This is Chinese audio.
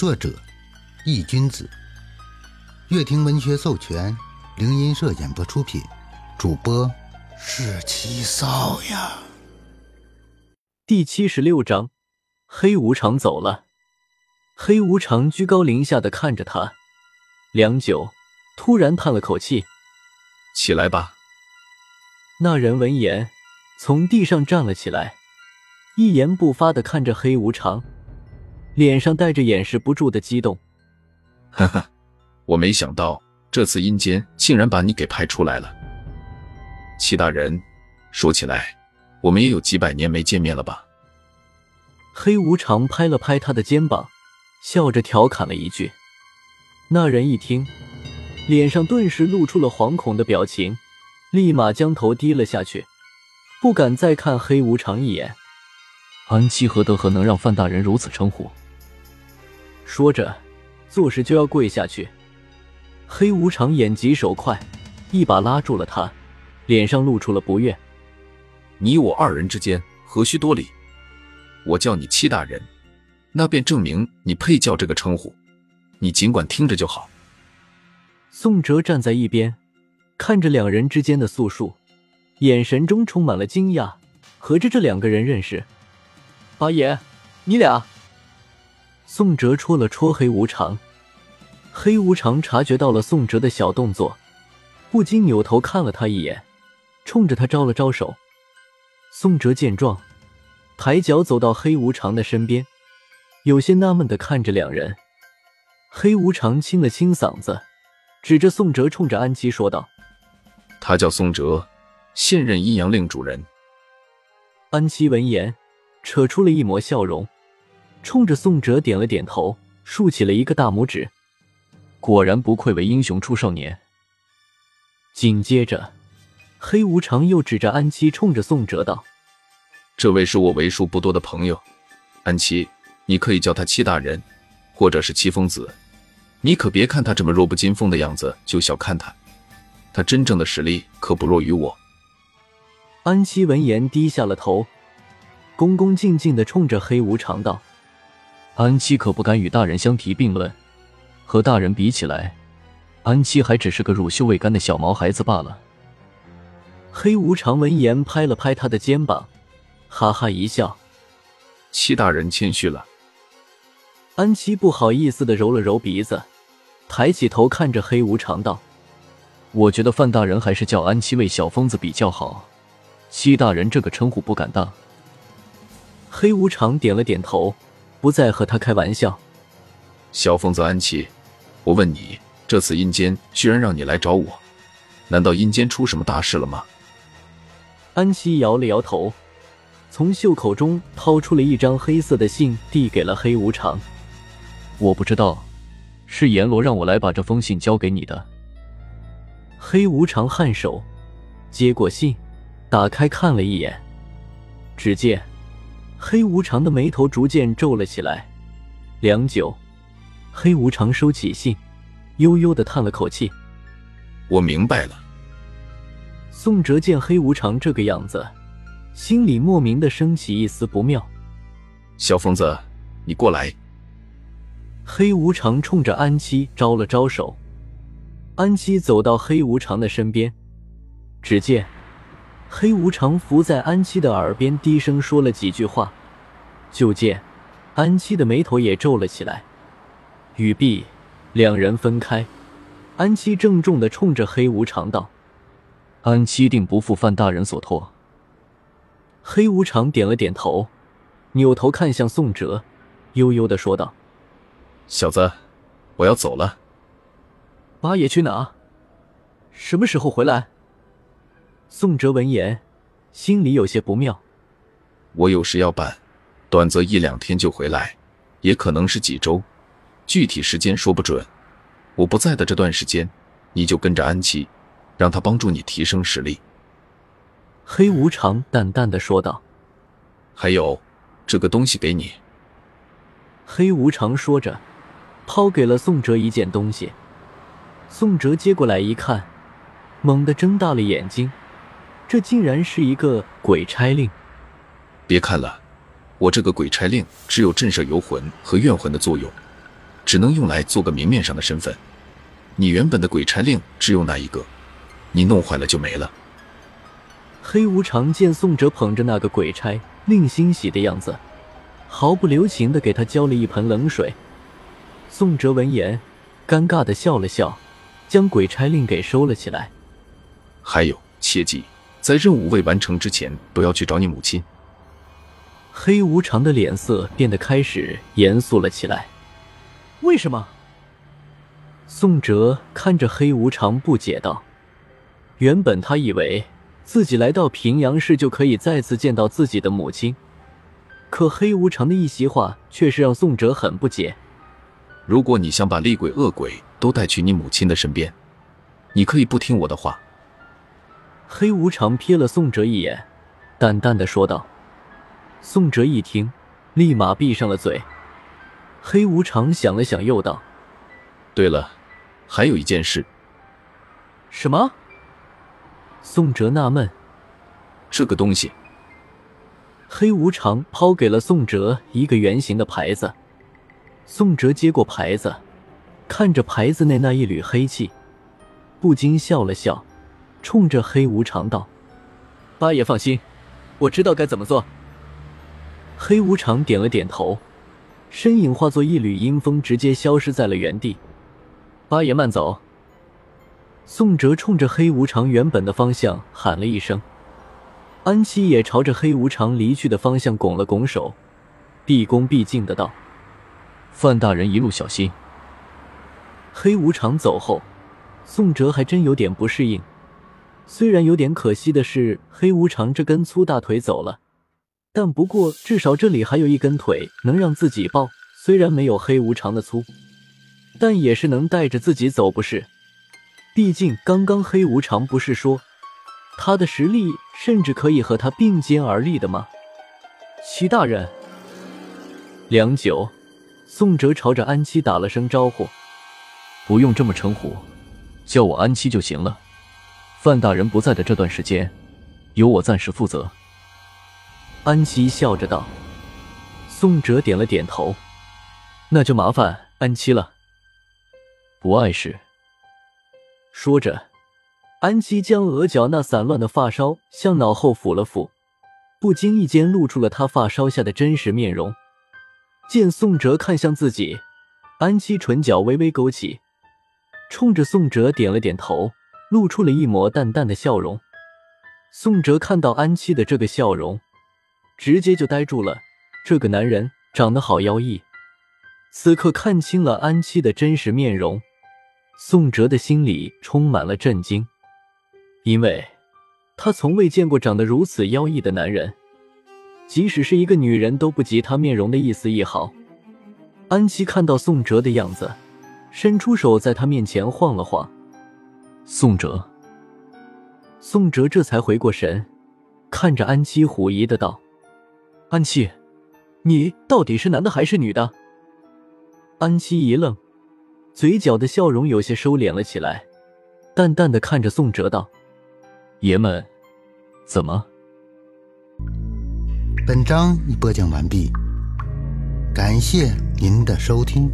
作者：易君子，乐亭文学授权，灵音社演播出品，主播是七少呀。第七十六章，黑无常走了。黑无常居高临下的看着他，良久，突然叹了口气：“起来吧。”那人闻言，从地上站了起来，一言不发的看着黑无常。脸上带着掩饰不住的激动。哈哈，我没想到这次阴间竟然把你给派出来了，齐大人。说起来，我们也有几百年没见面了吧？黑无常拍了拍他的肩膀，笑着调侃了一句。那人一听，脸上顿时露出了惶恐的表情，立马将头低了下去，不敢再看黑无常一眼。安七何德何能让范大人如此称呼？说着，作势就要跪下去。黑无常眼疾手快，一把拉住了他，脸上露出了不悦：“你我二人之间何须多礼？我叫你戚大人，那便证明你配叫这个称呼。你尽管听着就好。”宋哲站在一边，看着两人之间的诉述，眼神中充满了惊讶。合着这两个人认识？八爷，你俩。宋哲戳了戳黑无常，黑无常察觉到了宋哲的小动作，不禁扭头看了他一眼，冲着他招了招手。宋哲见状，抬脚走到黑无常的身边，有些纳闷的看着两人。黑无常清了清嗓子，指着宋哲，冲着安琪说道：“他叫宋哲，现任阴阳令主人。”安琪闻言，扯出了一抹笑容。冲着宋哲点了点头，竖起了一个大拇指。果然不愧为英雄出少年。紧接着，黑无常又指着安七，冲着宋哲道：“这位是我为数不多的朋友，安七，你可以叫他七大人，或者是七疯子。你可别看他这么弱不禁风的样子就小看他，他真正的实力可不弱于我。”安七闻言低下了头，恭恭敬敬的冲着黑无常道。安七可不敢与大人相提并论，和大人比起来，安七还只是个乳臭未干的小毛孩子罢了。黑无常闻言拍了拍他的肩膀，哈哈一笑：“七大人谦虚了。”安七不好意思的揉了揉鼻子，抬起头看着黑无常道：“我觉得范大人还是叫安七为小疯子比较好，七大人这个称呼不敢当。”黑无常点了点头。不再和他开玩笑，小疯子安琪，我问你，这次阴间居然让你来找我，难道阴间出什么大事了吗？安琪摇了摇头，从袖口中掏出了一张黑色的信，递给了黑无常。我不知道，是阎罗让我来把这封信交给你的。黑无常颔首，接过信，打开看了一眼，只见。黑无常的眉头逐渐皱了起来，良久，黑无常收起信，悠悠的叹了口气：“我明白了。”宋哲见黑无常这个样子，心里莫名的升起一丝不妙。小疯子，你过来。黑无常冲着安七招了招手，安七走到黑无常的身边，只见。黑无常伏在安七的耳边低声说了几句话，就见安七的眉头也皱了起来。语毕，两人分开。安七郑重的冲着黑无常道：“安七定不负范大人所托。”黑无常点了点头，扭头看向宋哲，悠悠的说道：“小子，我要走了。”八爷去哪？什么时候回来？宋哲闻言，心里有些不妙。我有事要办，短则一两天就回来，也可能是几周，具体时间说不准。我不在的这段时间，你就跟着安琪，让他帮助你提升实力。”黑无常淡淡的说道。“还有，这个东西给你。”黑无常说着，抛给了宋哲一件东西。宋哲接过来一看，猛地睁大了眼睛。这竟然是一个鬼差令！别看了，我这个鬼差令只有震慑游魂和怨魂的作用，只能用来做个明面上的身份。你原本的鬼差令只有那一个，你弄坏了就没了。”黑无常见宋哲捧着那个鬼差令欣喜的样子，毫不留情的给他浇了一盆冷水。宋哲闻言，尴尬的笑了笑，将鬼差令给收了起来。还有，切记，在任务未完成之前，不要去找你母亲。黑无常的脸色变得开始严肃了起来。为什么？宋哲看着黑无常，不解道：“原本他以为自己来到平阳市就可以再次见到自己的母亲，可黑无常的一席话却是让宋哲很不解。如果你想把厉鬼恶鬼都带去你母亲的身边，你可以不听我的话。”黑无常瞥了宋哲一眼，淡淡的说道。宋哲一听，立马闭上了嘴。黑无常想了想，又道：“对了，还有一件事。”“什么？”宋哲纳闷。“这个东西。”黑无常抛给了宋哲一个圆形的牌子。宋哲接过牌子，看着牌子内那一缕黑气，不禁笑了笑。冲着黑无常道：“八爷放心，我知道该怎么做。”黑无常点了点头，身影化作一缕阴风，直接消失在了原地。八爷慢走。宋哲冲着黑无常原本的方向喊了一声，安七也朝着黑无常离去的方向拱了拱手，毕恭毕敬的道：“范大人一路小心。”黑无常走后，宋哲还真有点不适应。虽然有点可惜的是，黑无常这根粗大腿走了，但不过至少这里还有一根腿能让自己抱。虽然没有黑无常的粗，但也是能带着自己走，不是？毕竟刚刚黑无常不是说他的实力甚至可以和他并肩而立的吗？齐大人，良久，宋哲朝着安七打了声招呼：“不用这么称呼，叫我安七就行了。”范大人不在的这段时间，由我暂时负责。”安七笑着道。宋哲点了点头，“那就麻烦安七了。”不碍事。说着，安七将额角那散乱的发梢向脑后抚了抚，不经意间露出了他发梢下的真实面容。见宋哲看向自己，安七唇角微微勾起，冲着宋哲点了点头。露出了一抹淡淡的笑容。宋哲看到安七的这个笑容，直接就呆住了。这个男人长得好妖异。此刻看清了安七的真实面容，宋哲的心里充满了震惊，因为他从未见过长得如此妖异的男人，即使是一个女人都不及他面容的一丝一毫。安七看到宋哲的样子，伸出手在他面前晃了晃。宋哲，宋哲这才回过神，看着安七，狐疑的道：“安七，你到底是男的还是女的？”安七一愣，嘴角的笑容有些收敛了起来，淡淡的看着宋哲道：“爷们，怎么？”本章已播讲完毕，感谢您的收听。